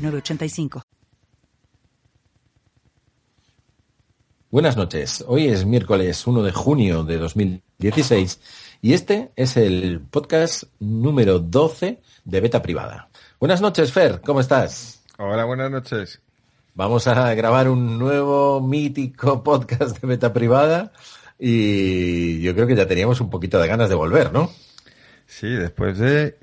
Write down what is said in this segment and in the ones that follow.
906985. Buenas noches. Hoy es miércoles 1 de junio de 2016 y este es el podcast número 12 de Beta Privada. Buenas noches, Fer. ¿Cómo estás? Hola, buenas noches. Vamos a grabar un nuevo mítico podcast de Beta Privada y yo creo que ya teníamos un poquito de ganas de volver, ¿no? Sí, después de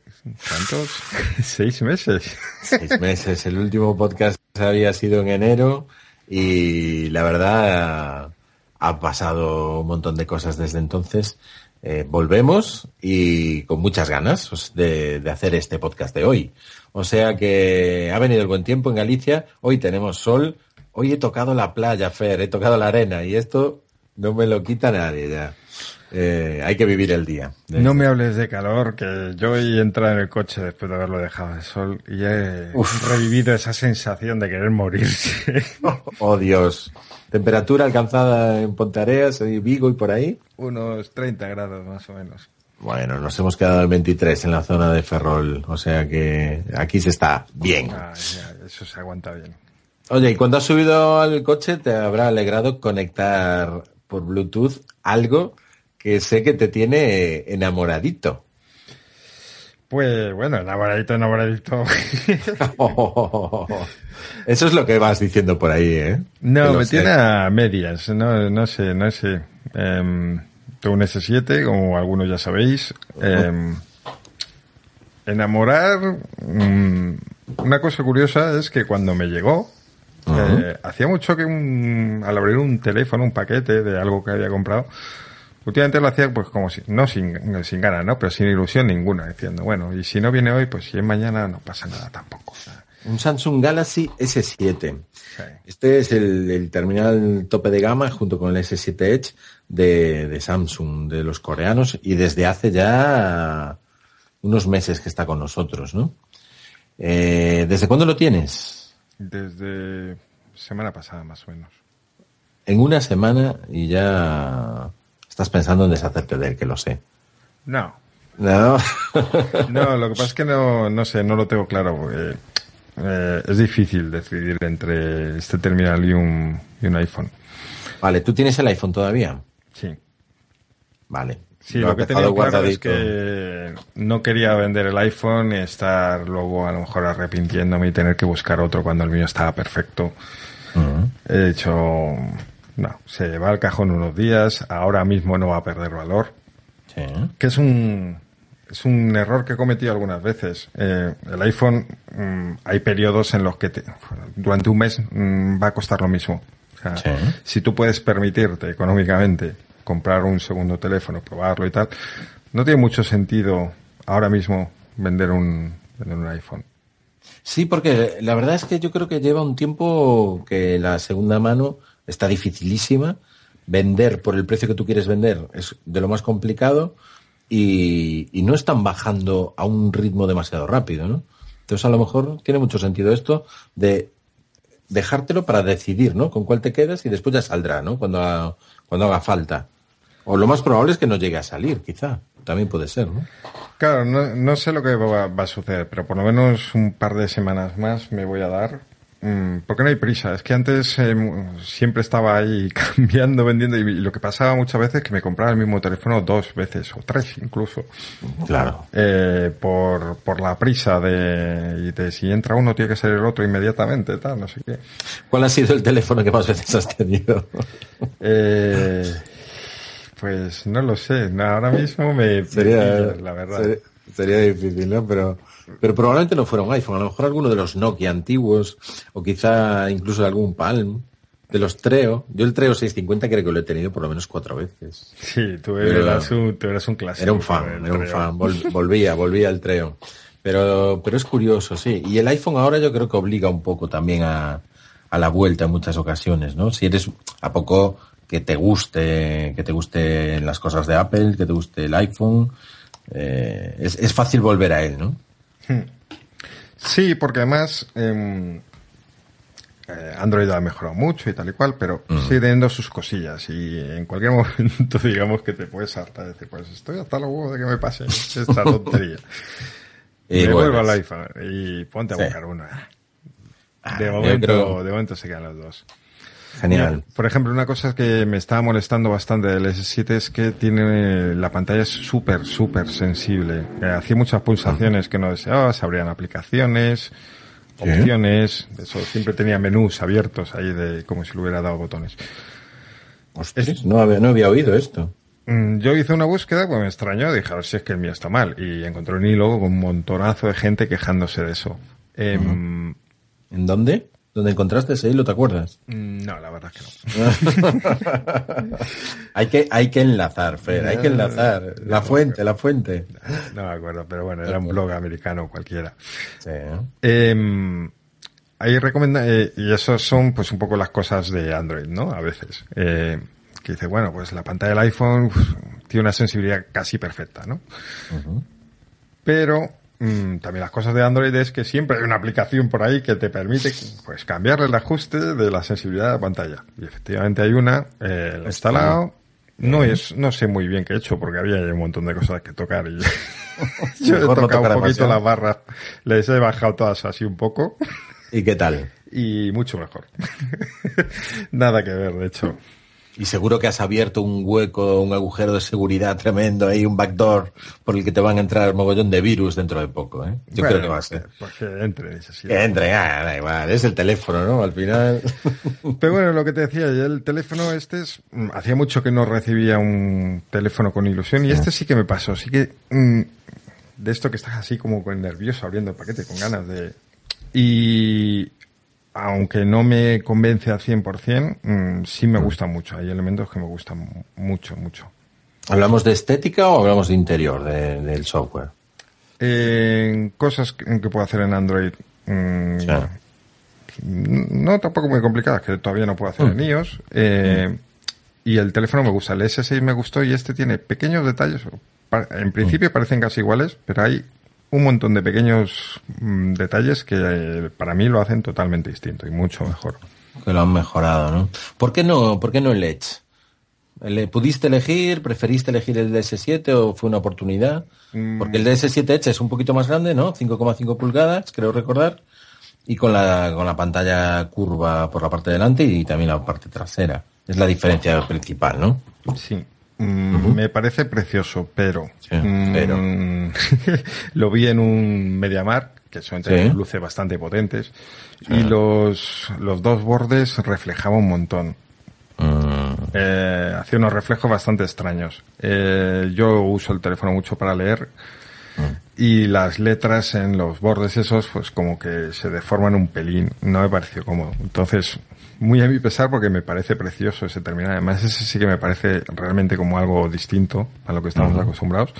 ¿Cuántos? Seis meses. Seis meses. El último podcast había sido en enero y la verdad ha pasado un montón de cosas desde entonces. Eh, volvemos y con muchas ganas de, de, hacer este podcast de hoy. O sea que ha venido el buen tiempo en Galicia. Hoy tenemos sol. Hoy he tocado la playa, Fer, he tocado la arena y esto no me lo quita nadie ya. Eh, hay que vivir el día. No me hables de calor, que yo hoy entrado en el coche después de haberlo dejado de sol y he revivido esa sensación de querer morirse. oh, Dios. Temperatura alcanzada en Pontareas, Vigo y por ahí. Unos 30 grados más o menos. Bueno, nos hemos quedado al 23 en la zona de Ferrol, o sea que aquí se está bien. Ah, ya, eso se aguanta bien. Oye, y cuando has subido al coche te habrá alegrado conectar por Bluetooth algo que sé que te tiene enamoradito. Pues bueno, enamoradito, enamoradito. Eso es lo que vas diciendo por ahí, ¿eh? No, me tiene a medias, no, no sé, no sé. Eh, tengo un S7, como algunos ya sabéis. Eh, enamorar, um, una cosa curiosa es que cuando me llegó, uh -huh. eh, hacía mucho que un, al abrir un teléfono, un paquete de algo que había comprado, Últimamente lo hacía pues como si, no sin, sin ganas, ¿no? Pero sin ilusión ninguna, diciendo, bueno, y si no viene hoy, pues si es mañana no pasa nada tampoco. Un Samsung Galaxy S7. Sí. Este es el, el, terminal tope de gama junto con el S7 Edge de, de, Samsung, de los coreanos, y desde hace ya unos meses que está con nosotros, ¿no? Eh, ¿Desde cuándo lo tienes? Desde semana pasada, más o menos. En una semana y ya Estás pensando en deshacerte de él, que lo sé. No. No. no, lo que pasa es que no, no sé, no lo tengo claro. Eh, es difícil decidir entre este terminal y un, y un iPhone. Vale, ¿tú tienes el iPhone todavía? Sí. Vale. Sí, lo, lo que tenía claro es que no quería vender el iPhone y estar luego a lo mejor arrepintiéndome y tener que buscar otro cuando el mío estaba perfecto. Uh -huh. He hecho no, se va al cajón unos días, ahora mismo no va a perder valor. Sí. Que es un, es un error que he cometido algunas veces. Eh, el iPhone, mmm, hay periodos en los que te, durante un mes mmm, va a costar lo mismo. O sea, sí. Si tú puedes permitirte económicamente comprar un segundo teléfono, probarlo y tal, no tiene mucho sentido ahora mismo vender un, vender un iPhone. Sí, porque la verdad es que yo creo que lleva un tiempo que la segunda mano está dificilísima. Vender por el precio que tú quieres vender es de lo más complicado y, y, no están bajando a un ritmo demasiado rápido, ¿no? Entonces a lo mejor tiene mucho sentido esto de dejártelo para decidir, ¿no? Con cuál te quedas y después ya saldrá, ¿no? Cuando, cuando haga falta. O lo más probable es que no llegue a salir, quizá. También puede ser, ¿no? Claro, no, no sé lo que va, va, a suceder, pero por lo menos un par de semanas más me voy a dar porque no hay prisa. Es que antes eh, siempre estaba ahí cambiando, vendiendo y lo que pasaba muchas veces es que me compraba el mismo teléfono dos veces o tres incluso. Claro. Eh, por, por la prisa de, de si entra uno tiene que ser el otro inmediatamente, tal, no sé qué. ¿Cuál ha sido el teléfono que más veces has tenido? eh, pues no lo sé. Ahora mismo me... Sería, me la verdad. Sería, sería difícil, ¿no? Pero... Pero probablemente no fuera un iPhone, a lo mejor alguno de los Nokia antiguos, o quizá incluso algún Palm, de los Treo. Yo el Treo 650 creo que lo he tenido por lo menos cuatro veces. Sí, tú eras, un, tú eras un clásico. Era un fan, era un fan. Vol, volvía, volvía al Treo. Pero, pero es curioso, sí. Y el iPhone ahora yo creo que obliga un poco también a, a la vuelta en muchas ocasiones, ¿no? Si eres a poco que te guste, que te guste las cosas de Apple, que te guste el iPhone, eh, es, es, fácil volver a él, ¿no? Hmm. Sí, porque además eh, Android ha mejorado mucho y tal y cual, pero sigue teniendo sus cosillas y en cualquier momento digamos que te puedes hartar y decir, pues estoy hasta los huevos de que me pase esta tontería. y me vuelvo al iPhone y ponte a buscar una. Ah, de momento, de momento se quedan los dos. Genial. Por ejemplo, una cosa que me estaba molestando bastante del S7 es que tiene la pantalla es súper, súper sensible. Eh, hacía muchas pulsaciones que no deseaba, se abrían aplicaciones, opciones, eso siempre tenía menús abiertos ahí de como si le hubiera dado botones. no, había, no había oído esto. Mm, yo hice una búsqueda, pues me extrañó, dije a ver si es que el mío está mal. Y encontré un hilo con un montonazo de gente quejándose de eso. Em, ¿En dónde? ¿Dónde encontraste ese hilo, te acuerdas? Mm, no, la verdad que no. hay, que, hay que enlazar, Fer, hay que enlazar. La fuente, la fuente. No, me acuerdo, pero bueno, era un blog americano cualquiera. Sí. Eh, ahí recomienda, eh, y eso son pues un poco las cosas de Android, ¿no? A veces. Eh, que dice, bueno, pues la pantalla del iPhone tiene una sensibilidad casi perfecta, ¿no? Pero Mm, también las cosas de Android es que siempre hay una aplicación por ahí que te permite pues cambiar el ajuste de la sensibilidad de la pantalla. Y efectivamente hay una, eh, instalado. No es, no sé muy bien qué he hecho porque había un montón de cosas que tocar y yo he tocado un poquito las barras, les he bajado todas así un poco. ¿Y qué tal? Y mucho mejor. Nada que ver, de hecho. Y seguro que has abierto un hueco, un agujero de seguridad tremendo ahí, un backdoor por el que te van a entrar un mogollón de virus dentro de poco, ¿eh? Yo creo que va a ser. Pues que entre, Que entre, ah, da igual, es el teléfono, ¿no? Al final. Pero bueno, lo que te decía, el teléfono este es, mm, hacía mucho que no recibía un teléfono con ilusión y este sí que me pasó, sí que, mm, de esto que estás así como nervioso abriendo el paquete con ganas de, y, aunque no me convence al 100%, mmm, sí me gusta mucho. Hay elementos que me gustan mucho, mucho. ¿Hablamos de estética o hablamos de interior del software? Eh, cosas que, que, puedo hacer en Android. Mmm, no tampoco muy complicadas, que todavía no puedo hacer en mm. iOS. Eh, mm. Y el teléfono me gusta. El S6 me gustó y este tiene pequeños detalles. En principio mm. parecen casi iguales, pero hay un montón de pequeños mm, detalles que eh, para mí lo hacen totalmente distinto y mucho mejor. Que lo han mejorado, ¿no? ¿Por qué no, por qué no el Edge? ¿Le pudiste elegir? ¿Preferiste elegir el DS7 o fue una oportunidad? Mm. Porque el DS7 Edge es un poquito más grande, ¿no? 5,5 pulgadas, creo recordar. Y con la, con la pantalla curva por la parte delante y también la parte trasera. Es la diferencia principal, ¿no? Sí. Mm, me parece precioso, pero, mm, lo vi en un MediaMark, que son luces bastante potentes, y los, los dos bordes reflejaban un montón. Mm. Eh, hacía unos reflejos bastante extraños. Eh, yo uso el teléfono mucho para leer y las letras en los bordes esos pues como que se deforman un pelín. No me pareció cómodo. Entonces muy a mi pesar porque me parece precioso ese terminal. Además, ese sí que me parece realmente como algo distinto a lo que estamos acostumbrados.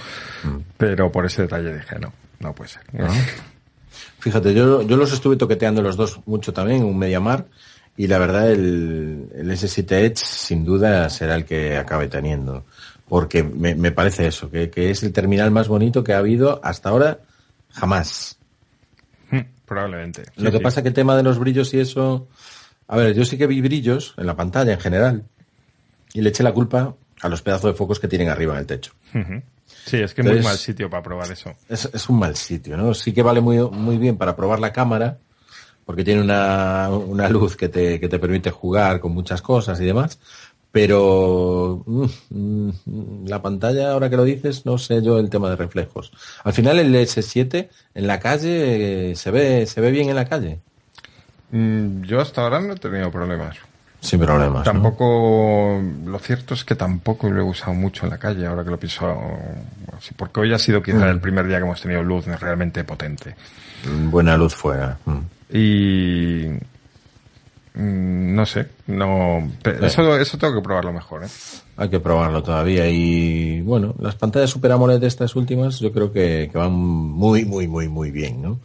Pero por ese detalle dije, no, no puede ser. Fíjate, yo, yo los estuve toqueteando los dos mucho también, un Mediamar, y la verdad el, el S7 Edge sin duda será el que acabe teniendo. Porque me, me parece eso, que, que es el terminal más bonito que ha habido hasta ahora jamás. Hmm, probablemente. Lo que pasa que el tema de los brillos y eso, a ver, yo sí que vi brillos en la pantalla en general y le eché la culpa a los pedazos de focos que tienen arriba en el techo. Sí, es que es muy mal sitio para probar eso. Es, un mal sitio, ¿no? Sí que vale muy, muy bien para probar la cámara, porque tiene una, una luz que te, que te permite jugar con muchas cosas y demás, pero mm, mm, la pantalla, ahora que lo dices, no sé yo el tema de reflejos. Al final el S7 en la calle eh, se ve, se ve bien en la calle. Mm, yo hasta ahora no he tenido problemas. Sin problemas. Tampoco, lo cierto es que tampoco lo he usado mucho en la calle, ahora que lo pienso, porque hoy ha sido quizá mm. el primer día que hemos tenido luz realmente potente. Mm, buena luz fuera. Y no sé, no, eso, eso tengo que probarlo mejor, ¿eh? Hay que probarlo todavía y bueno, las pantallas Super AMOLED de estas últimas yo creo que, van muy, muy, muy, muy bien, ¿no?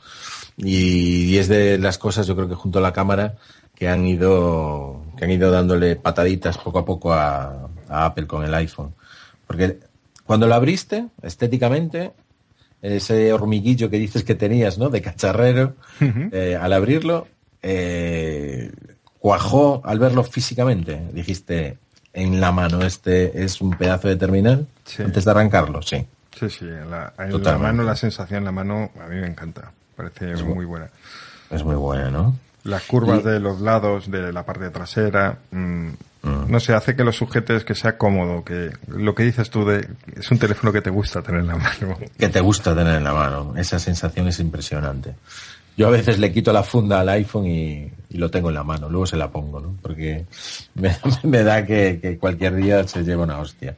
Y, es de las cosas yo creo que junto a la cámara que han ido, que han ido dándole pataditas poco a poco a, Apple con el iPhone. Porque cuando lo abriste, estéticamente, ese hormiguillo que dices que tenías, ¿no? De cacharrero, eh, al abrirlo, eh, cuajó al verlo físicamente. Dijiste, en la mano. Este es un pedazo de terminal antes de arrancarlo, sí. Sí, sí, en la, mano, la sensación en la mano a mí me encanta. Parece muy buena. Es muy buena, ¿no? Las curvas de los lados, de la parte trasera, mm, mm. no sé, hace que lo sujetes, que sea cómodo, que lo que dices tú de es un teléfono que te gusta tener en la mano. Que te gusta tener en la mano, esa sensación es impresionante. Yo a veces le quito la funda al iPhone y, lo tengo en la mano, luego se la pongo, ¿no? Porque me, da que, cualquier día se lleva una hostia.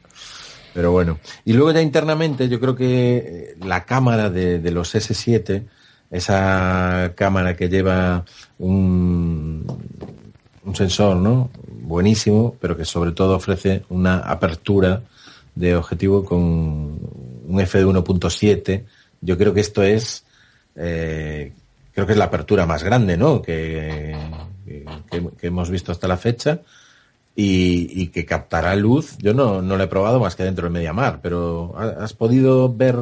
Pero bueno. Y luego ya internamente yo creo que eh, la cámara de, los S7, esa cámara que lleva un, sensor, ¿no? Buenísimo, pero que sobre todo ofrece una apertura de objetivo con un f de 1.7. Yo creo que esto es eh, creo que es la apertura más grande, ¿no? Que, hemos visto hasta la fecha y, que captará luz. Yo no, no lo he probado más que dentro del Mediamar, pero ¿has podido ver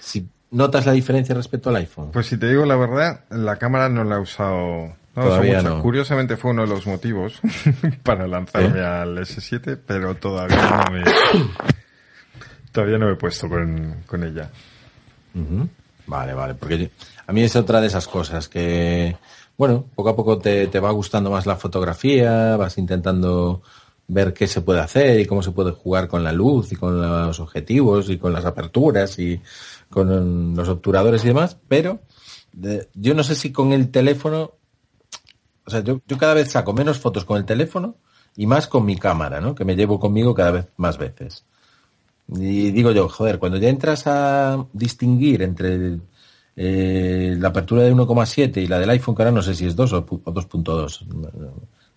si notas la diferencia respecto al iPhone? Pues si te digo la verdad, la cámara no la he usado. todavía no. Curiosamente fue uno de los motivos para lanzarme al S7, pero todavía no me, todavía no me he puesto con, ella. Vale, vale, porque a mí es otra de esas cosas que, bueno, poco a poco te, va gustando más la fotografía, vas intentando ver qué se puede hacer y cómo se puede jugar con la luz y con los objetivos y con las aperturas y con los obturadores y demás, pero yo no sé si con el teléfono, o sea, yo, yo cada vez saco menos fotos con el teléfono y más con mi cámara, ¿no? Que me llevo conmigo cada vez más veces. Y digo yo, joder, cuando ya entras a distinguir entre eh, la apertura de 1,7 y la del iPhone, que ahora no sé si es 2 o, 2.2,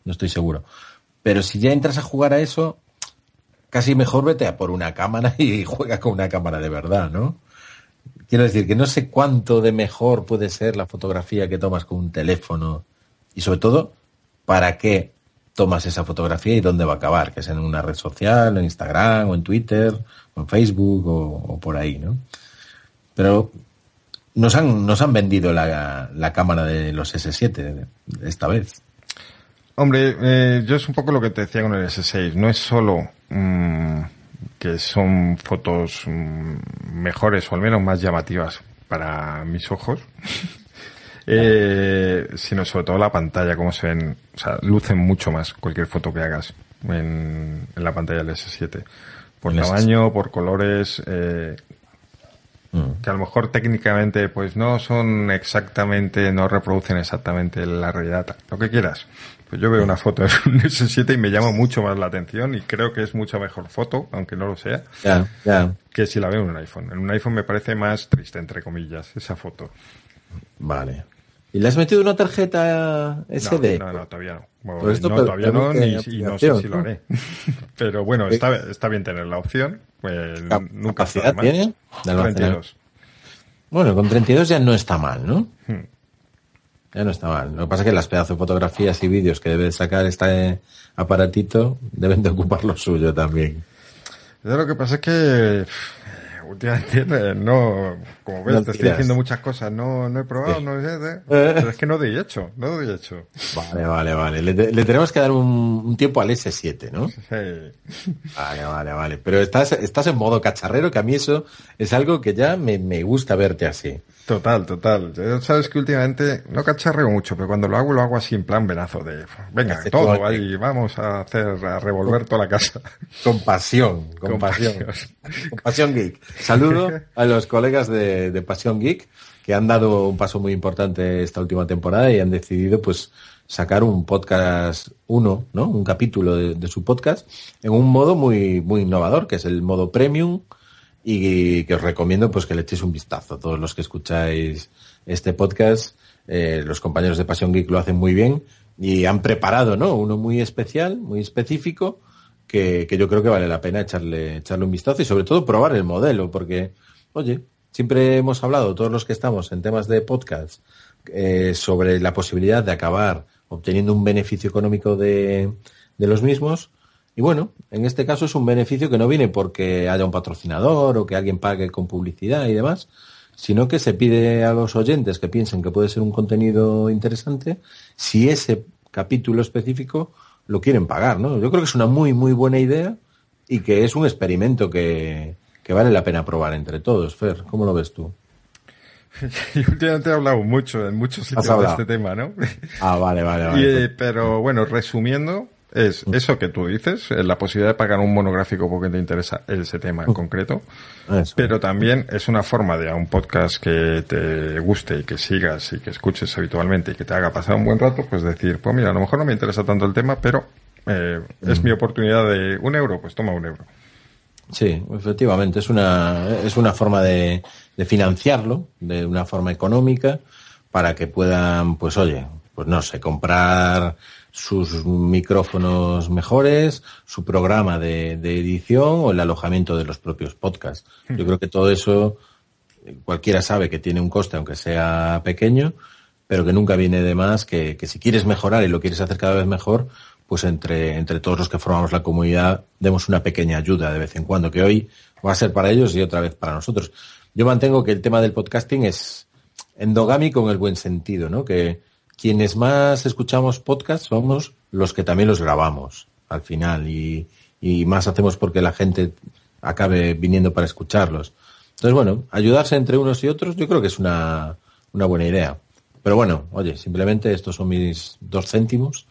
no estoy seguro. Pero si ya entras a jugar a eso, casi mejor vete a por una cámara y juega con una cámara de verdad, ¿no? Quiero decir que no sé cuánto de mejor puede ser la fotografía que tomas con un teléfono y sobre todo, ¿para qué tomas esa fotografía y dónde va a acabar? Que es en una red social, en Instagram o en Twitter en Facebook o, por ahí, ¿no? Pero nos han, nos han vendido la, la cámara de los S7 esta vez. Hombre, eh, yo es un poco lo que te decía con el S6. No es solo mm, que son fotos mm, mejores o al menos más llamativas para mis ojos, eh, sino sobre todo la pantalla, como se ven, o sea, lucen mucho más cualquier foto que hagas en, en la pantalla del S7 por tamaño, por colores, eh, mm. que a lo mejor técnicamente pues no son exactamente, no reproducen exactamente la realidad, lo que quieras. Pues yo veo una foto de un S7 y me llama mucho más la atención y creo que es mucha mejor foto, aunque no lo sea, que si la veo en un iPhone. En un iPhone me parece más triste, entre comillas, esa foto. Vale. ¿Y le has metido una tarjeta SD? No, no, todavía no. no todavía no, ni, y no sé si lo haré. Pero bueno, está, está bien tener la opción. Pues nunca ¿Capacidad tiene? 32. Bueno, con 32 ya no está mal, ¿no? Hmm. Ya no está mal. Lo que pasa es que las pedazos de fotografías y vídeos que debe sacar este aparatito deben de ocupar lo suyo también. Lo que pasa es que últimamente no, como ves, te estoy diciendo muchas cosas, no, no he probado, no sé, ¿eh? pero es que no doy hecho, no doy hecho. Vale, vale, vale. Le, tenemos que dar un, tiempo al S7, ¿no? Sí. Vale, vale, vale. Pero estás, estás en modo cacharrero, que a mí eso es algo que ya me, me gusta verte así. Total, total. Yo sabes que últimamente no cacharreo mucho, pero cuando lo hago, lo hago así en plan venazo de, venga, todo ahí, vamos a hacer, a revolver toda la casa. Con pasión, con, pasión. Con pasión geek. Saludo a los colegas de, de Pasión Geek que han dado un paso muy importante esta última temporada y han decidido, pues, sacar un podcast uno, ¿no? Un capítulo de, su podcast en un modo muy, muy innovador, que es el modo premium, y que os recomiendo pues que le echéis un vistazo. Todos los que escucháis este podcast, eh, los compañeros de Pasión Geek lo hacen muy bien y han preparado, ¿no? Uno muy especial, muy específico, que, que, yo creo que vale la pena echarle, echarle un vistazo y sobre todo probar el modelo, porque, oye, siempre hemos hablado, todos los que estamos en temas de podcast, eh, sobre la posibilidad de acabar obteniendo un beneficio económico de, de los mismos. Y bueno, en este caso es un beneficio que no viene porque haya un patrocinador o que alguien pague con publicidad y demás, sino que se pide a los oyentes que piensen que puede ser un contenido interesante si ese capítulo específico lo quieren pagar, ¿no? Yo creo que es una muy, muy buena idea y que es un experimento que, que vale la pena probar entre todos. Fer, ¿cómo lo ves tú? Yo últimamente he hablado mucho en muchos sitios de este tema, ¿no? Ah, vale, vale, vale. Y, pero bueno, resumiendo, es mm. eso que tú dices, la posibilidad de pagar un monográfico porque te interesa ese tema en mm. concreto, pero también es una forma de a un podcast que te guste y que sigas y que escuches habitualmente y que te haga pasar un buen rato, pues decir, pues mira, a lo mejor no me interesa tanto el tema, pero eh, es mm. mi oportunidad de un euro, pues toma un euro. Sí, efectivamente, es una, es una forma de, de financiarlo de una forma económica para que puedan, pues oye, pues no sé, comprar sus micrófonos mejores, su programa de, edición o el alojamiento de los propios podcasts. Hmm. Yo creo que todo eso cualquiera sabe que tiene un coste, aunque sea pequeño, pero que nunca viene de más que, que si quieres mejorar y lo quieres hacer cada vez mejor, pues entre, entre todos los que formamos la comunidad demos una pequeña ayuda de vez en cuando, que hoy va a ser para ellos y otra vez para nosotros. Yo mantengo que el tema del podcasting es endogámico en el buen sentido, ¿no? Que, quienes más escuchamos podcasts somos los que también los grabamos al final y, más hacemos porque la gente acabe viniendo para escucharlos. Entonces, bueno, ayudarse entre unos y otros yo creo que es una, una buena idea. Pero bueno, oye, simplemente estos son mis dos céntimos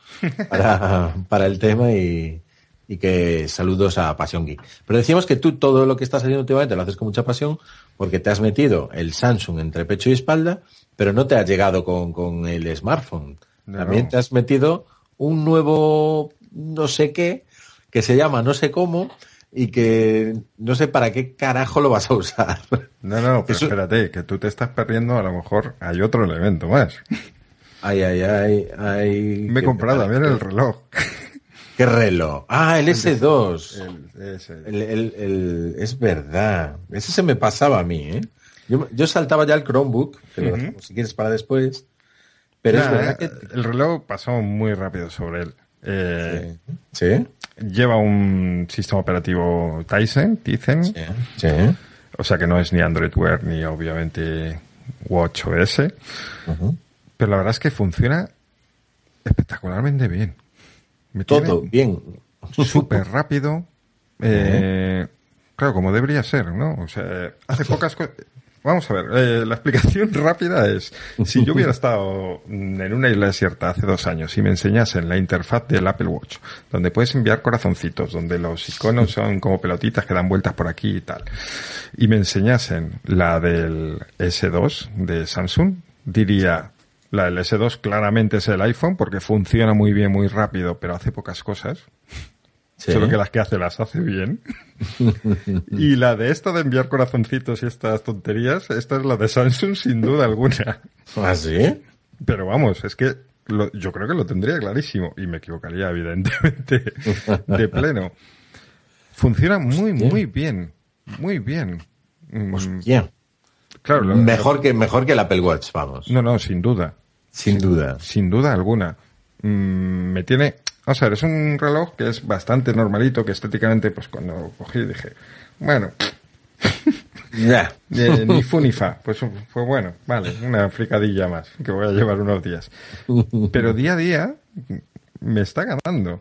para, para el tema y, y que saludos a Pasión Geek. Pero decíamos que tú todo lo que estás haciendo últimamente lo haces con mucha pasión porque te has metido el Samsung entre pecho y espalda pero no te has llegado con, con el smartphone. También te has metido un nuevo no sé qué que se llama no sé cómo y que no sé para qué carajo lo vas a usar. No, no, pero espérate, que tú te estás perdiendo, a lo mejor hay otro elemento más. Ay, ay, ay, ay. Me he comprado también el reloj. ¿Qué reloj? Ah, el S2. El, el, el, es verdad. Ese se me pasaba a mí, ¿eh? Yo, saltaba ya el Chromebook, que si quieres para después. Pero es verdad que... El reloj pasó muy rápido sobre él. Eh, sí. Lleva un sistema operativo Tyson, Tizen. Sí. sí. O sea que no es ni Android Wear ni obviamente WatchOS. Pero la verdad es que funciona espectacularmente bien. Todo bien. Súper rápido. Eh, claro, como debería ser, ¿no? O sea, hace pocas cosas. Vamos a ver, eh, la explicación rápida es, si yo hubiera estado en una isla desierta hace dos años y me enseñasen la interfaz del Apple Watch, donde puedes enviar corazoncitos, donde los iconos son como pelotitas que dan vueltas por aquí y tal, y me enseñasen la del S2 de Samsung, diría, la del S2 claramente es el iPhone porque funciona muy bien, muy rápido, pero hace pocas cosas. Solo que las que hace las hace bien. y la de esto de enviar corazoncitos y estas tonterías, esta es la de Samsung sin duda alguna. ¿Ah, sí? Pero vamos, es que yo creo que lo tendría clarísimo y me equivocaría evidentemente de pleno. Funciona muy, muy bien. Muy bien. Mm. Hostia. Claro, mejor, que, mejor que el Apple Watch, vamos. No, no, sin duda. Sin duda. Sin duda alguna. Mm, me tiene, o sea, es un reloj que es bastante normalito, que estéticamente, pues cuando cogí dije, bueno, ya. ni fu ni fa. Pues fue bueno, vale, una fricadilla más, que voy a llevar unos días. Pero día a día me está ganando.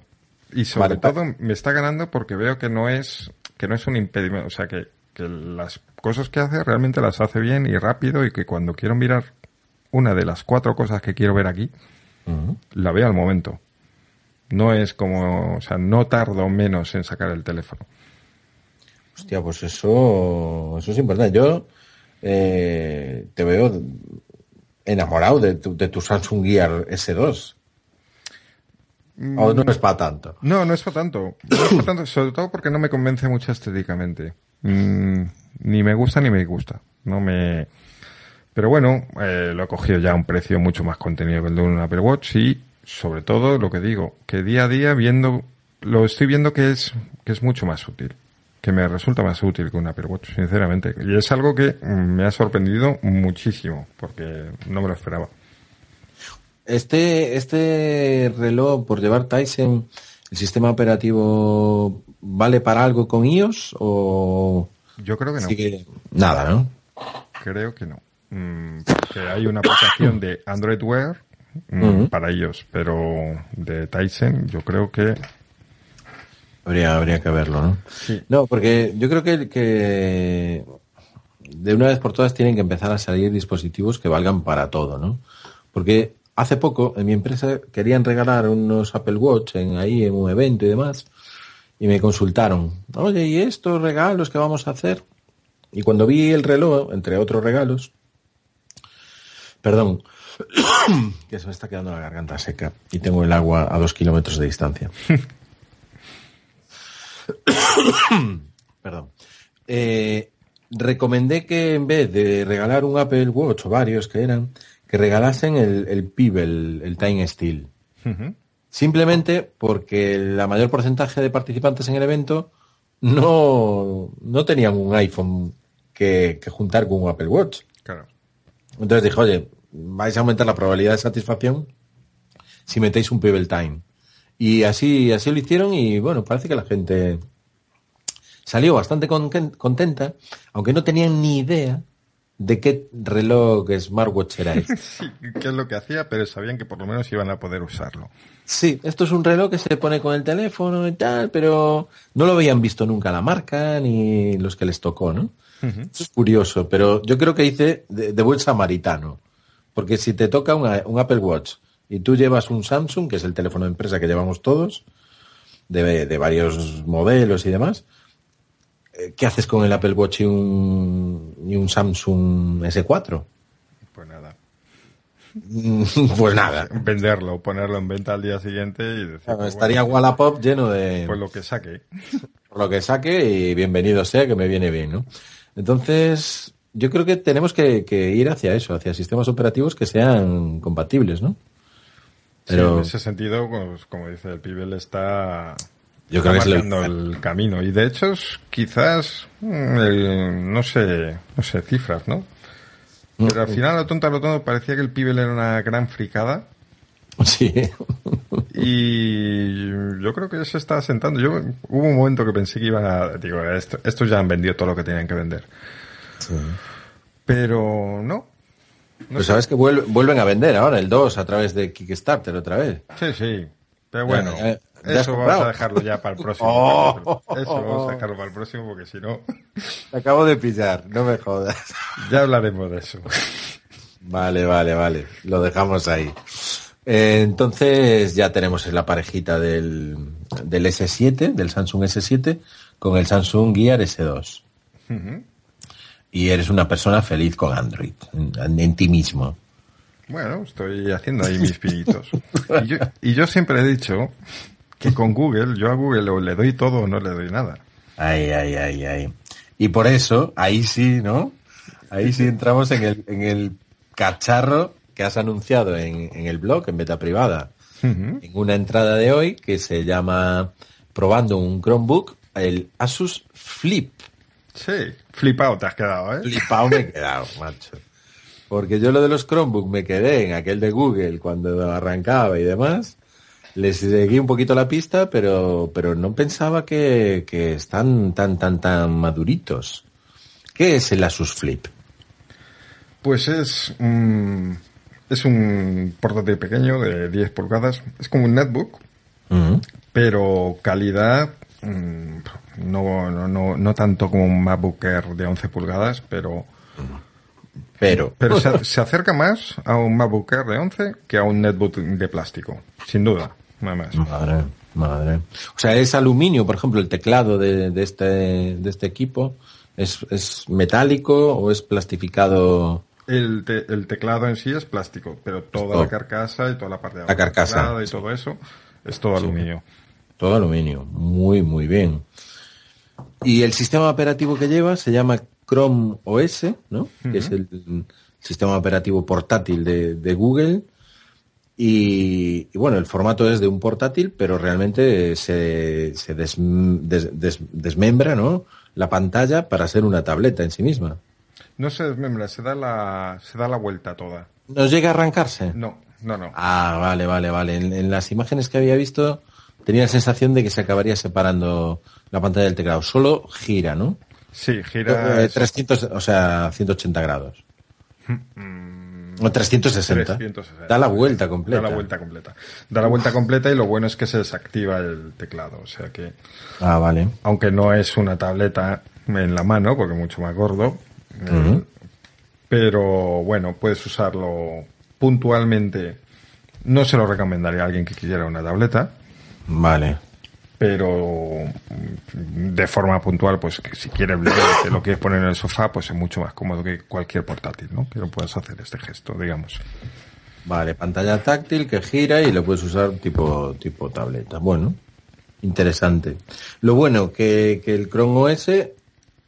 Y sobre todo me está ganando porque veo que no es, que no es un impedimento, o sea, que, que las cosas que hace realmente las hace bien y rápido y que cuando quiero mirar una de las cuatro cosas que quiero ver aquí, la veo al momento. No es como, o sea, no tardo menos en sacar el teléfono. Hostia, pues eso, eso es importante. Yo eh, te veo enamorado de tu, de tu Samsung Gear S2. ¿O no es para tanto? No, no es para tanto. No es para tanto, sobre todo porque no me convence mucho estéticamente. Mm, ni me gusta ni me gusta. No me... Pero bueno, eh, lo he cogido ya a un precio mucho más contenido que el de un Apple Watch y sobre todo lo que digo, que día a día viendo, lo estoy viendo que es, que es mucho más útil. Que me resulta más útil que un Apple Watch, sinceramente. Y es algo que mm, me ha sorprendido muchísimo, porque no me lo esperaba. Este, este reloj, por llevar Tyson, ¿el sistema operativo vale para algo con iOS o...? Yo creo que no. Nada, ¿no? Creo que no. Mm, porque hay una aplicación de Android Wear mm, para ellos, pero de Tyson yo creo que habría habría que verlo, ¿no? No, porque yo creo que, que de una vez por todas tienen que empezar a salir dispositivos que valgan para todo, ¿no? Porque hace poco en mi empresa querían regalar unos Apple Watch en ahí en un evento y demás y me consultaron, oye, ¿y estos regalos que vamos a hacer? Y cuando vi el reloj, entre otros regalos, Perdón, que se me está quedando la garganta seca y tengo el agua a dos kilómetros de distancia. Perdón. Eh, recomendé que en vez de regalar un Apple Watch o varios que eran, que regalasen el, el Pebble, el, Time Steel. Simplemente porque la mayor porcentaje de participantes en el evento no, no tenían un iPhone que, que juntar con un Apple Watch. Claro. Entonces dije, oye, vais a aumentar la probabilidad de satisfacción si metéis un Pebble Time. Y así, así lo hicieron y bueno, parece que la gente salió bastante contenta, aunque no tenían ni idea de qué reloj smartwatch era este. sí, qué es lo que hacía, pero sabían que por lo menos iban a poder usarlo. Sí, esto es un reloj que se pone con el teléfono y tal, pero no lo habían visto nunca la marca ni los que les tocó, ¿no? Eso es curioso, pero yo creo que hice de, buen samaritano. Porque si te toca un Apple Watch y tú llevas un Samsung, que es el teléfono de empresa que llevamos todos, de, varios modelos y demás, eh, ¿qué haces con el Apple Watch y un, y un Samsung S4? Pues nada. pues nada. Venderlo, ponerlo en venta al día siguiente y decir. Pues estaría Wallapop lleno de. Pues lo que saque. Por lo que saque y bienvenido sea, que me viene bien, ¿no? Entonces, yo creo que tenemos que, ir hacia eso, hacia sistemas operativos que sean compatibles, ¿no? Pero... en ese sentido, pues, como dice el Pibel, está, yo creo que el camino. Y de hecho, quizás, mm, no sé, no sé, cifras, ¿no? Pero al final, lo tonto, lo tonto, parecía que el Pibel era una gran fricada. Sí. Y yo creo que se está asentando. Yo hubo un momento que pensé que iban a, digo, esto, estos ya han vendido todo lo que tenían que vender. Pero no. pues sabes que vuelven a vender ahora el 2 a través de Kickstarter otra vez. Sí, sí. Pero bueno, eso vamos a dejarlo ya para el próximo. Oh. Eso vamos a dejarlo para el próximo porque si no. acabo de pillar, no me jodas. Ya hablaremos de eso. Vale, vale, vale. Lo dejamos ahí. Eh, entonces ya tenemos la parejita del, del S7, del Samsung S7, con el Samsung Gear S2. Y eres una persona feliz con Android, en, ti mismo. Bueno, estoy haciendo ahí mis pinitos. y, yo, siempre he dicho que con Google, yo a Google o le doy todo o no le doy nada. Ay, ay, ay, ay. Y por eso, ahí sí, ¿no? Ahí sí entramos en el, en el cacharro que has anunciado en, el blog, en beta privada, en una entrada de hoy que se llama Probando un Chromebook, el Asus Flip. Sí, flipado te has quedado, ¿eh? Flipado me he quedado, macho. Porque yo lo de los Chromebook me quedé en aquel de Google cuando arrancaba y demás. Les seguí un poquito la pista, pero, pero no pensaba que, que están tan, tan, tan maduritos. ¿Qué es el Asus Flip? Pues es es un portátil pequeño de 10 pulgadas. Es como un netbook, pero calidad mm, no, no, no, tanto como un MacBook Air de 11 pulgadas, pero... Pero, pero se, acerca más a un MacBook Air de 11 que a un netbook de plástico, sin duda, nada más. Madre, madre. O sea, es aluminio, por ejemplo, el teclado de, de este, de este equipo. ¿Es, ¿Es metálico o es plastificado? El, el, teclado en sí es plástico, pero toda la carcasa y toda la parte de la carcasa y todo eso es todo aluminio. Todo aluminio, muy muy bien. Y el sistema operativo que lleva se llama Chrome OS, ¿no? Que es el sistema operativo portátil de, de, Google. Y, bueno, el formato es de un portátil, pero realmente se, se desmembra, ¿no? La pantalla para ser una tableta en sí misma. No se desmembra, se da la, se da la vuelta toda. ¿No llega a arrancarse? No, no, no. Ah, vale, vale, vale. En, las imágenes que había visto tenía la sensación de que se acabaría separando la pantalla del teclado. Solo gira, ¿no? Sí, gira. 300, o sea, 180 grados. Mm, o 360. Da la vuelta completa. Da la vuelta completa. Da la vuelta completa y lo bueno es que se desactiva el teclado. O sea que. Ah, vale. Aunque no es una tableta en la mano, porque mucho más gordo. Pero bueno, puedes usarlo puntualmente. No se lo recomendaría a alguien que quisiera una tableta. Vale pero mm, de forma puntual, pues que si quieres te lo quieres poner en el sofá, pues es mucho más cómodo que cualquier portátil, ¿no? Que lo puedas hacer este gesto, digamos. Vale, pantalla táctil que gira y lo puedes usar tipo, tipo tableta. Bueno, interesante. Lo bueno que, que el Chrome OS,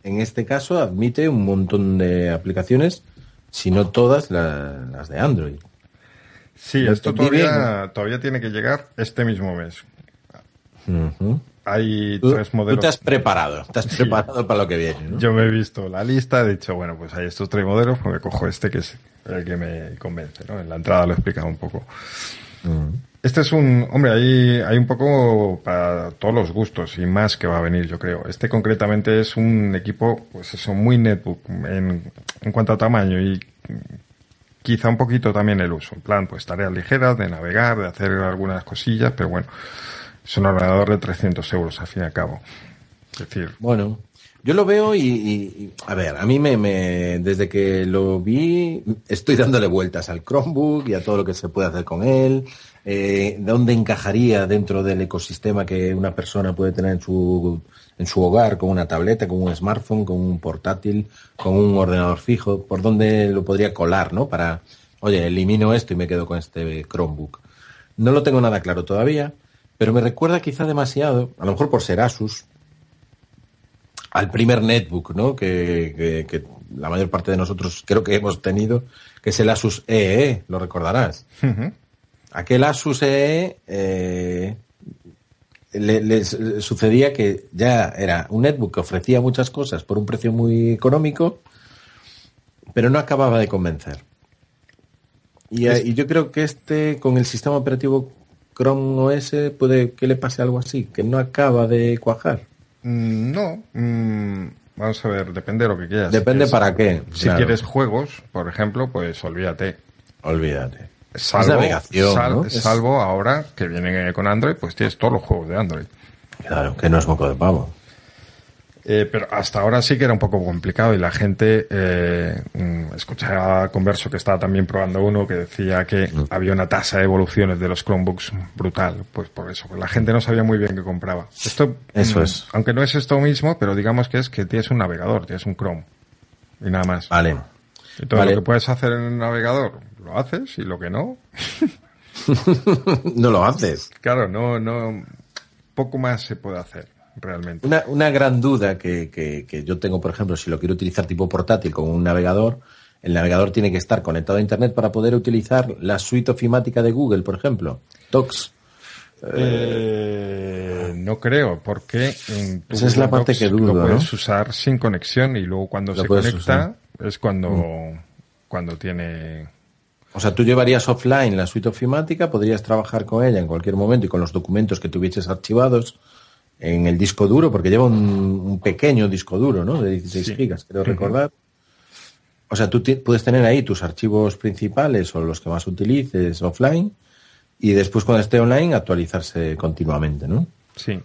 en este caso, admite un montón de aplicaciones, si no todas las de Android. Sí, esto todavía, todavía tiene que llegar este mismo mes. Hay tres modelos. Tú te has preparado, te has preparado para lo que viene. Yo me he visto la lista, he dicho, bueno, pues hay estos tres modelos, pues me cojo este que es el que me convence, ¿no? En la entrada lo he explicado un poco. Este es un, hombre, hay, hay un poco para todos los gustos y más que va a venir, yo creo. Este concretamente es un equipo, pues eso, muy netbook en, en cuanto a tamaño y quizá un poquito también el uso. En plan, pues tareas ligeras de navegar, de hacer algunas cosillas, pero bueno, es un ordenador de 300 euros, al fin y al cabo. Es decir. Bueno, yo lo veo y, a ver, a mí me, me, desde que lo vi, estoy dándole vueltas al Chromebook y a todo lo que se puede hacer con él. Eh, ¿Dónde encajaría dentro del ecosistema que una persona puede tener en su, en su hogar, con una tableta, con un smartphone, con un portátil, con un ordenador fijo? ¿Por dónde lo podría colar, no? Para, oye, elimino esto y me quedo con este Chromebook. No lo tengo nada claro todavía pero me recuerda quizá demasiado, a lo mejor por ser Asus, al primer netbook, ¿no? Que, la mayor parte de nosotros creo que hemos tenido, que es el Asus EE, e, lo recordarás. Aquel Asus EE eh, le, sucedía que ya era un netbook que ofrecía muchas cosas por un precio muy económico, pero no acababa de convencer. Y, y yo creo que este, con el sistema operativo Chrome OS puede que le pase algo así, que no acaba de cuajar. Mm, no, mm, vamos a ver, depende de lo que quieras. Depende para qué. Si quieres juegos, por ejemplo, pues olvídate. Olvídate. Salvo, salvo ahora que vienen con Android, pues tienes todos los juegos de Android. Claro, que no es moco de pavo. Eh, pero hasta ahora sí que era un poco complicado y la gente, eh, mm, escuchaba Converso que estaba también probando uno que decía que mm. había una tasa de evoluciones de los Chromebooks brutal, pues por eso, la gente no sabía muy bien qué compraba. Esto, eso mm, es. Aunque no es esto mismo, pero digamos que es que tienes un navegador, tienes un Chrome y nada más. Vale. Entonces lo que puedes hacer en el navegador, lo haces y lo que no. no lo haces. Claro, no, no, poco más se puede hacer realmente. Una, una gran duda que, que, yo tengo, por ejemplo, si lo quiero utilizar tipo portátil con un navegador, el navegador tiene que estar conectado a Internet para poder utilizar la suite ofimática de Google, por ejemplo, Tox. Eh, no creo, porque esa es la parte que dudo, lo puedes usar sin conexión y luego cuando se conecta es cuando, mm. cuando tiene o sea, tú llevarías offline la suite ofimática, podrías trabajar con ella en cualquier momento y con los documentos que tuvieses archivados en el disco duro, porque lleva un, pequeño disco duro, ¿no? De 16 gigas, creo recordar. O sea, tú puedes tener ahí tus archivos principales o los que más utilices offline y después cuando esté online actualizarse continuamente, ¿no? Sí.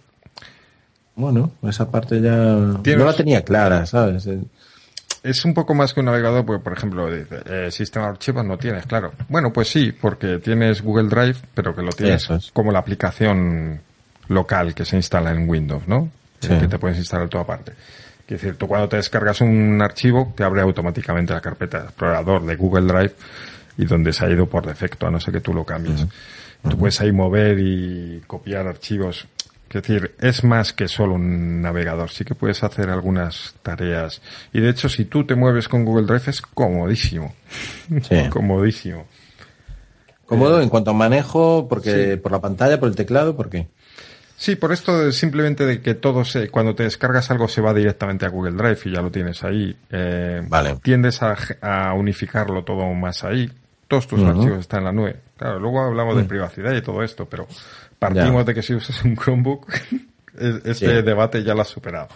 Bueno, esa parte ya no la tenía clara, ¿sabes? Es un poco más que un navegador, porque, por ejemplo, eh, sistema de archivos no tienes, claro. Bueno, pues sí, porque tienes Google Drive, pero que lo tienes como la aplicación local que se instala en Windows, ¿no? Que te puedes instalar toda parte. Es decir, tú cuando te descargas un archivo, te abre automáticamente la carpeta de explorador de Google Drive y donde se ha ido por defecto, a no ser que tú lo cambies. Tú puedes ahí mover y copiar archivos. Es decir, es más que solo un navegador. Sí que puedes hacer algunas tareas. Y de hecho, si tú te mueves con Google Drive es comodísimo. comodísimo. Cómodo en cuanto a manejo, porque por la pantalla, por el teclado, ¿por qué? Sí, por esto simplemente de que todo se, cuando te descargas algo se va directamente a Google Drive y ya lo tienes ahí. Eh, Vale. Tiendes a, a unificarlo todo más ahí. Todos tus archivos están en la nube. Claro, luego hablamos de privacidad y todo esto, pero partimos Ya. de que si usas un Chromebook, es- este Sí. debate ya lo has superado.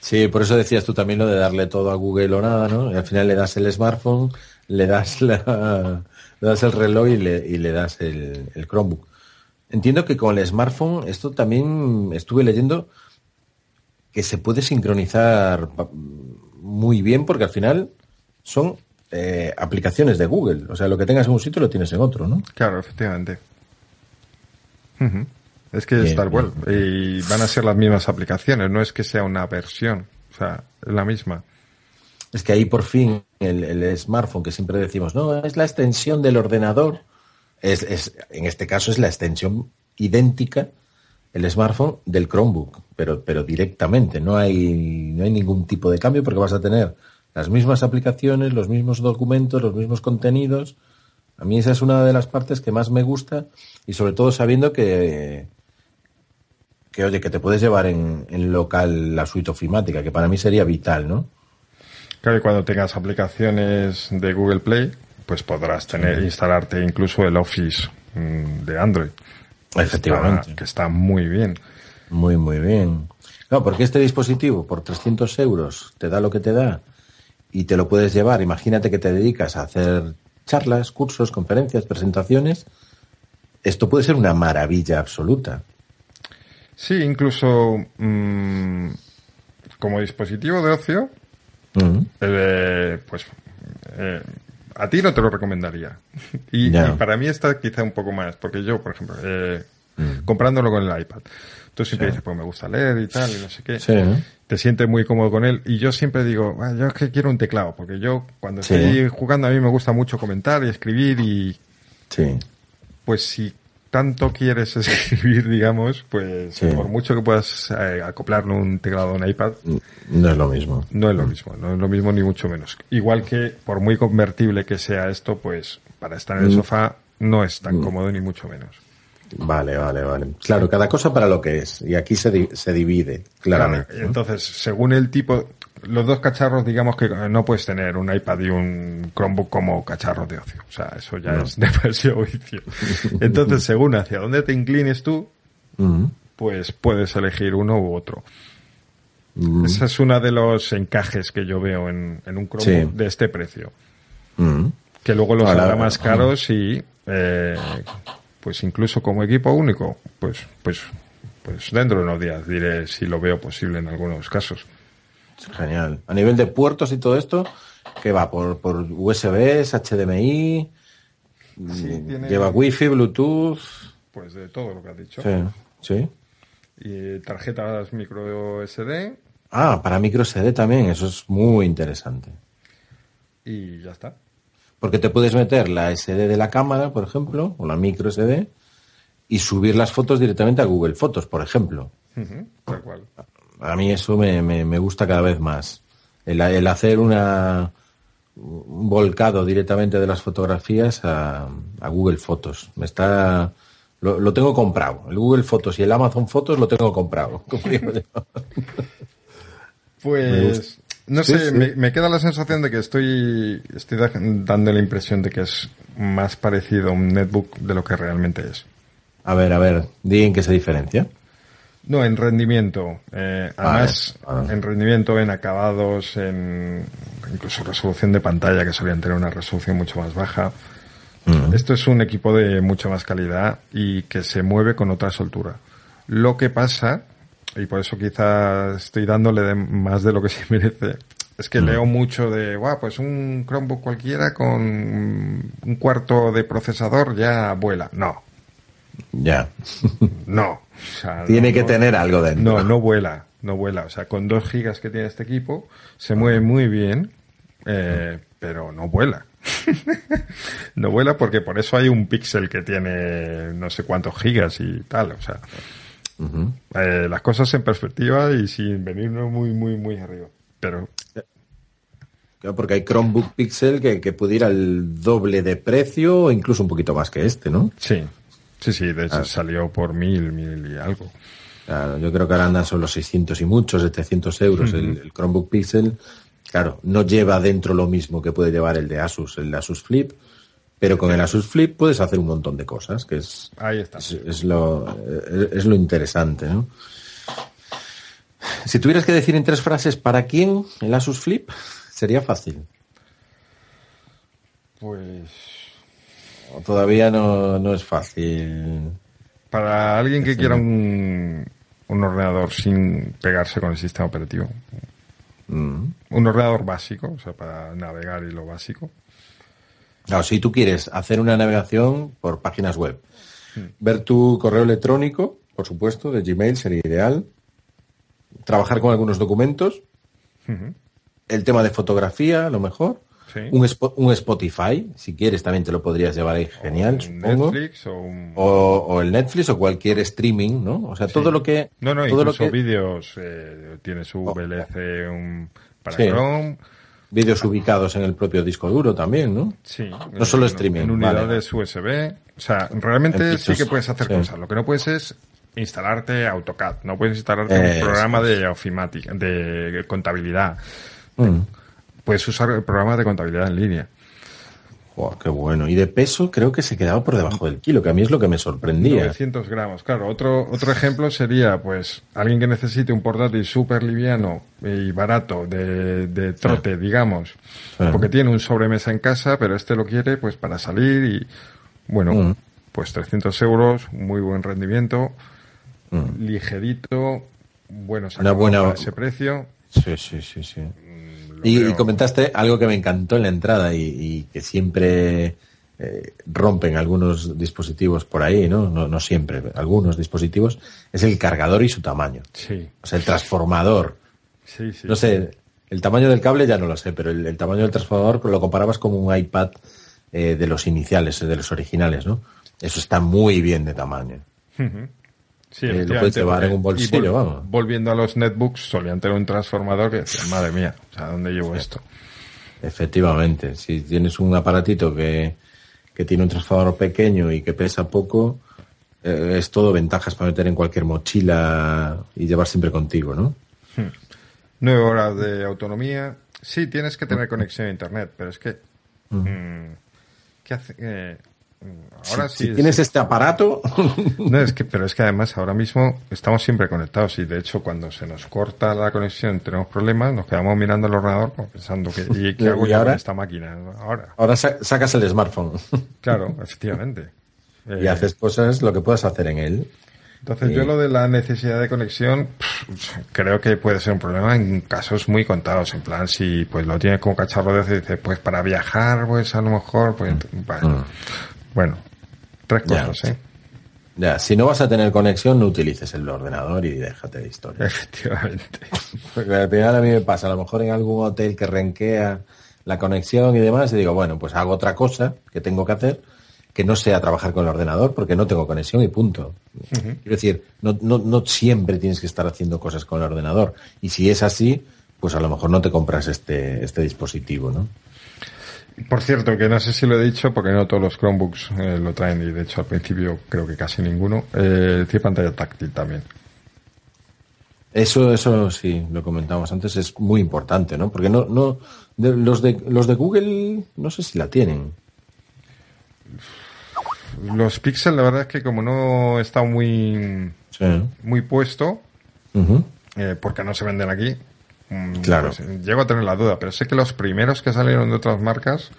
Sí, por eso decías tú también lo de darle todo a Google o nada, ¿no? Y al final le das el smartphone, le das la, le das el reloj y le, y le das el, el Chromebook. Entiendo que con el smartphone, esto también estuve leyendo que se puede sincronizar muy bien porque al final son eh, aplicaciones de Google. O sea, lo que tengas en un sitio lo tienes en otro, ¿no? Claro, efectivamente. Es que es Bien, tal cual. bien. Y van a ser las mismas aplicaciones, no es que sea una versión. O sea, es la misma. Es que ahí por fin el, el smartphone que siempre decimos, no, es la extensión del ordenador. Es, es, en este caso es la extensión idéntica, el smartphone del Chromebook, pero, pero directamente. No hay, no hay ningún tipo de cambio porque vas a tener las mismas aplicaciones, los mismos documentos, los mismos contenidos. A mí esa es una de las partes que más me gusta y sobre todo sabiendo que, que oye, que te puedes llevar en, en local la suite ofimática, que para mí sería vital, ¿no? Claro, y cuando tengas aplicaciones de Google Play, pues podrás tener, instalarte incluso el Office mm, de Android. Efectivamente. Está- que está muy bien. Muy, muy bien. Claro, porque este dispositivo por 300 euros te da lo que te da y te lo puedes llevar. Imagínate que te dedicas a hacer charlas, cursos, conferencias, presentaciones. Esto puede ser una maravilla absoluta. Sí, incluso mm, como dispositivo de ocio, Mm. eh, pues eh, a ti no te lo recomendaría. Y, para mí está quizá un poco más, porque yo, por ejemplo, eh, comprándolo con el iPad, tú siempre Sí. dices, pues me gusta leer y tal, y no sé qué. Sí, ¿no? Te sientes muy cómodo con él. Y yo siempre digo, "Ah, yo es que quiero un teclado, porque yo cuando Sí. estoy jugando a mí me gusta mucho comentar y escribir y Sí. pues si tanto quieres escribir, digamos, pues Sí. por mucho que puedas eh, acoplarle un teclado a un iPad, No es lo mismo. no es lo mismo, no es lo mismo ni mucho menos. Igual que por muy convertible que sea esto, pues para estar en el Mm. sofá no es tan cómodo ni mucho menos. Vale, vale, vale. Claro, cada cosa para lo que es. Y aquí se, di- se divide, claramente. Claro, Entonces, según el tipo, los dos cacharros, digamos que no puedes tener un iPad y un Chromebook como cacharros de ocio. O sea, eso ya No. es demasiado vicio. Entonces, según hacia dónde te inclines tú, pues puedes elegir uno u otro. Mm. Ese es uno de los encajes que yo veo en, en un Chromebook Sí. de este precio. Que luego los Ahora, hará más mm. caros y, eh, pues incluso como equipo único, pues, pues, pues dentro de unos días diré si lo veo posible en algunos casos. Genial. A nivel de puertos y todo esto, ¿qué va? ¿Por, por USBs, HDMI? Sí, tiene- ¿Lleva Wi-Fi, Bluetooth? Pues de todo lo que has dicho. Sí. ¿Sí? Y tarjetas micro SD Ah, para micro SD también, eso es muy interesante. y ya está. Porque te puedes meter la SD de la cámara, por ejemplo, o la micro SD, y subir las fotos directamente a Google Fotos, por ejemplo. Tal cual. A mí eso me, me- me gusta cada vez más. El, el hacer una, un volcado directamente de las fotografías a, a Google Fotos. Me está, lo, lo tengo comprado. El Google Fotos y el Amazon Fotos lo tengo comprado. Pues, no Sí, sé, sí. Me, me queda la sensación de que estoy, estoy da- dando la impresión de que es más parecido a un netbook de lo que realmente es. A ver, a ver, di en qué se diferencia. No, en rendimiento. Eh, además, vale. en rendimiento, en acabados, en incluso resolución de pantalla, que solían tener una resolución mucho más baja. Mm. Esto es un equipo de mucha más calidad y que se mueve con otra soltura. Lo que pasa, y por eso quizás estoy dándole de- más de lo que se merece, es que leo mucho de, guau, pues un Chromebook cualquiera con un cuarto de procesador ya vuela. No, Ya. no. O sea, Tiene no, que no. tener algo dentro. No, no vuela, no vuela. O sea, con dos gigas que tiene este equipo, se mueve muy bien, eh, pero no vuela. no vuela porque por eso hay un Pixel que tiene no sé cuántos gigas y tal. O sea, Eh, las cosas en perspectiva y sin venirnos muy, muy, muy arriba. Pero porque hay Chromebook Pixel que, que pudiera el doble de precio o incluso un poquito más que este, ¿no? Sí, sí, sí, de hecho ah. salió por mil, mil y algo. Claro, yo creo que ahora andan son los 600 y muchos, 700 euros el, Chromebook Pixel. Claro, no lleva dentro lo mismo que puede llevar el de Asus, el de Asus Flip, pero con el Asus Flip puedes hacer un montón de cosas, que es, Ahí está. es, lo, es lo interesante, ¿no? Si tuvieras que decir en tres frases para quién el Asus Flip, sería fácil. Pues. todavía no, no, es fácil. Para alguien que quiera un, un, ordenador sin pegarse con el sistema operativo. Mm. Un ordenador básico, o sea, para navegar y lo básico. Claro, si tú quieres hacer una navegación por páginas web, mm. ver tu correo electrónico, por supuesto, de Gmail sería ideal trabajar con algunos documentos, el tema de fotografía, a lo mejor, un, un, Spotify, si quieres también te lo podrías llevar ahí, genial, supongo. Netflix o, un... o, el Netflix o cualquier streaming, ¿no? O sea, todo lo que... No, no, todo lo que... vídeos, eh, tiene su. VLC un, para Chrome. Vídeos ubicados en el propio disco duro también, ¿no? Sí. No solo streaming. En unidades USB. O sea, realmente sí que puedes hacer cosas. Lo que no puedes es instalarte AutoCAD, no puedes instalarte un programa de Ofimatic, de contabilidad. Mm. Puedes usar el programa de contabilidad en línea. Qué bueno. Y de peso creo que se quedaba por debajo del kilo, que a mí es lo que me sorprendía. 900 gramos, claro. Otro, otro ejemplo sería, pues, alguien que necesite un portátil súper liviano y barato, de, trote, digamos, porque tiene un sobremesa en casa, pero este lo quiere, pues, para salir y, bueno, mm. pues 300 euros, muy buen rendimiento. Mm. ligerito, bueno, Una buena... ese precio. Sí, sí, sí, sí. Y, comentaste algo que me encantó en la entrada y, que siempre eh, rompen algunos dispositivos por ahí, ¿no? ¿no? ¿no? siempre, algunos dispositivos, es el cargador y su tamaño. Sí. O sea, el transformador. Sí, sí. No sé, el tamaño del cable ya no lo sé, pero el, tamaño del transformador lo comparabas como un iPad eh, de los iniciales, de los originales, ¿no? Eso está muy bien de tamaño. Sí, eh, lo puedes llevar en un bolsillo, vamos. Volviendo a los netbooks, solían tener un transformador que decía, madre mía, o sea, ¿dónde llevo esto? Efectivamente, si tienes un aparatito que, que tiene un transformador pequeño y que pesa poco, eh, es todo ventajas para meter en cualquier mochila y llevar siempre contigo, ¿no? Hmm. Nueve horas de autonomía. Sí, tienes que tener conexión a internet, pero es que. Mm, ¿Qué hace? Eh, Ahora si, tienes este aparato. No, es que, pero es que además ahora mismo estamos siempre conectados y de hecho cuando se nos corta la conexión tenemos problemas, nos quedamos mirando el ordenador pensando que ¿y qué hago yo con esta máquina ahora? Ahora sacas el smartphone. Claro, efectivamente. y eh, haces cosas lo que puedas hacer en él. Entonces yo lo de la necesidad de conexión creo que puede ser un problema en casos muy contados. En plan, si pues lo tienes como cacharro de dice, pues para viajar, pues a lo mejor, pues bueno, mm. Bueno, tres cosas, ¿eh? Ya, si no vas a tener conexión, no utilices el ordenador y déjate de historia. Efectivamente. Porque al final a mí me pasa, a lo mejor en algún hotel que renquea la conexión y demás, y digo, bueno, pues hago otra cosa que tengo que hacer, que no sea trabajar con el ordenador, porque no tengo conexión y punto. Quiero decir, no, no, no siempre tienes que estar haciendo cosas con el ordenador. Y si es así, pues a lo mejor no te compras este, este dispositivo, ¿no? Por cierto, que no sé si lo he dicho, porque no todos los Chromebooks eh, lo traen, y de hecho al principio creo que casi ninguno. Eh, tiene pantalla táctil también. Eso, eso sí, lo comentábamos antes, es muy importante, ¿no? Porque no, no, los de los de Google, no sé si la tienen. Los Pixel, la verdad es que como no está muy, muy puesto, eh, porque no se venden aquí, claro. Pues, llego a tener la duda, pero sé que los primeros que salieron de otras marcas,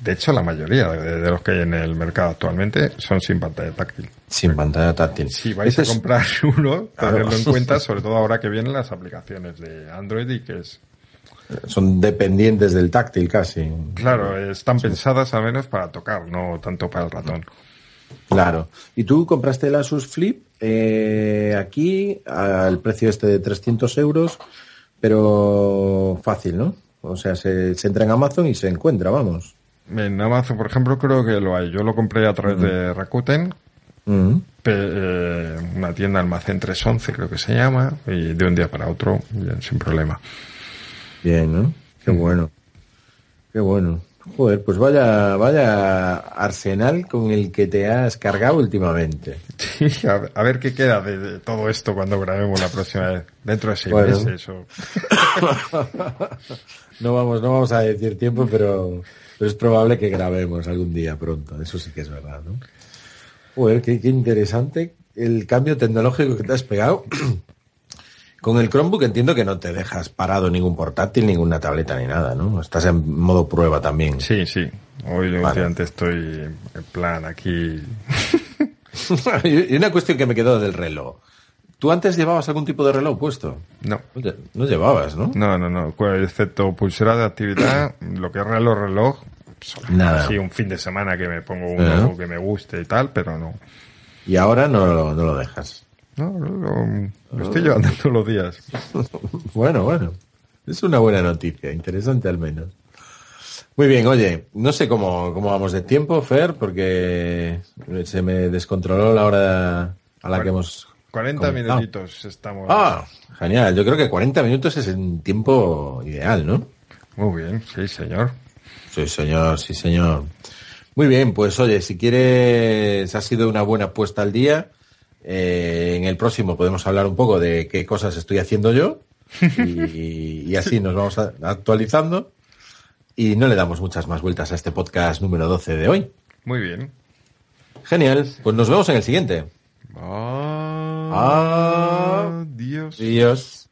de hecho la mayoría de, los que hay en el mercado actualmente son sin pantalla táctil. Sin pantalla táctil. Si vais a comprar uno, tenerlo en cuenta, sobre todo ahora que vienen las aplicaciones de Android y que es son dependientes del táctil casi. Claro, están pensadas al menos para tocar, no tanto para el ratón. Claro. ¿Y tú compraste el Asus Flip eh, aquí al precio este de 300 euros? Pero fácil, ¿no? O sea, se, entra en Amazon y se encuentra, vamos. En Amazon, por ejemplo, creo que lo hay. Yo lo compré a través de Rakuten, eh, una tienda almacén 311 creo que se llama, y de un día para otro, bien, sin problema. Bien, ¿no? Qué bueno. Qué bueno. Joder, pues vaya, vaya arsenal con el que te has cargado últimamente. Sí, a, ver qué queda de, todo esto cuando grabemos la próxima vez. Dentro de seis meses o... no vamos, no vamos a decir tiempo, pero, pero, es probable que grabemos algún día pronto. Eso sí que es verdad, ¿no? Joder, qué, qué interesante el cambio tecnológico que te has pegado. Con el Chromebook entiendo que no te dejas parado ningún portátil, ninguna tableta ni nada, ¿no? Estás en modo prueba también. Sí, sí. Hoy vale. estoy en plan aquí. y una cuestión que me quedó del reloj. ¿Tú antes llevabas algún tipo de reloj puesto? No. No llevabas, ¿no? No, no, no. Excepto pulsera de actividad, lo que es reloj, reloj. Nada. Sí, un fin de semana que me pongo uno que me guste y tal, pero no. Y ahora no, no lo dejas. No, lo, estoy llevando todos los días. bueno, bueno. Es una buena noticia, interesante al menos. Muy bien, oye, no sé cómo, cómo vamos de tiempo, Fer, porque se me descontroló la hora a la que hemos... 40 minutitos estamos. Ah, genial. Yo creo que 40 minutos es un tiempo ideal, ¿no? Muy bien, sí, señor. Sí, señor, sí, señor. Muy bien, pues oye, si quieres, ha sido una buena puesta al día. Eh, en el próximo podemos hablar un poco de qué cosas estoy haciendo yo y, así nos vamos actualizando y no le damos muchas más vueltas a este podcast número 12 de hoy. Muy bien. Genial. Pues nos vemos en el siguiente. Adiós. Adiós.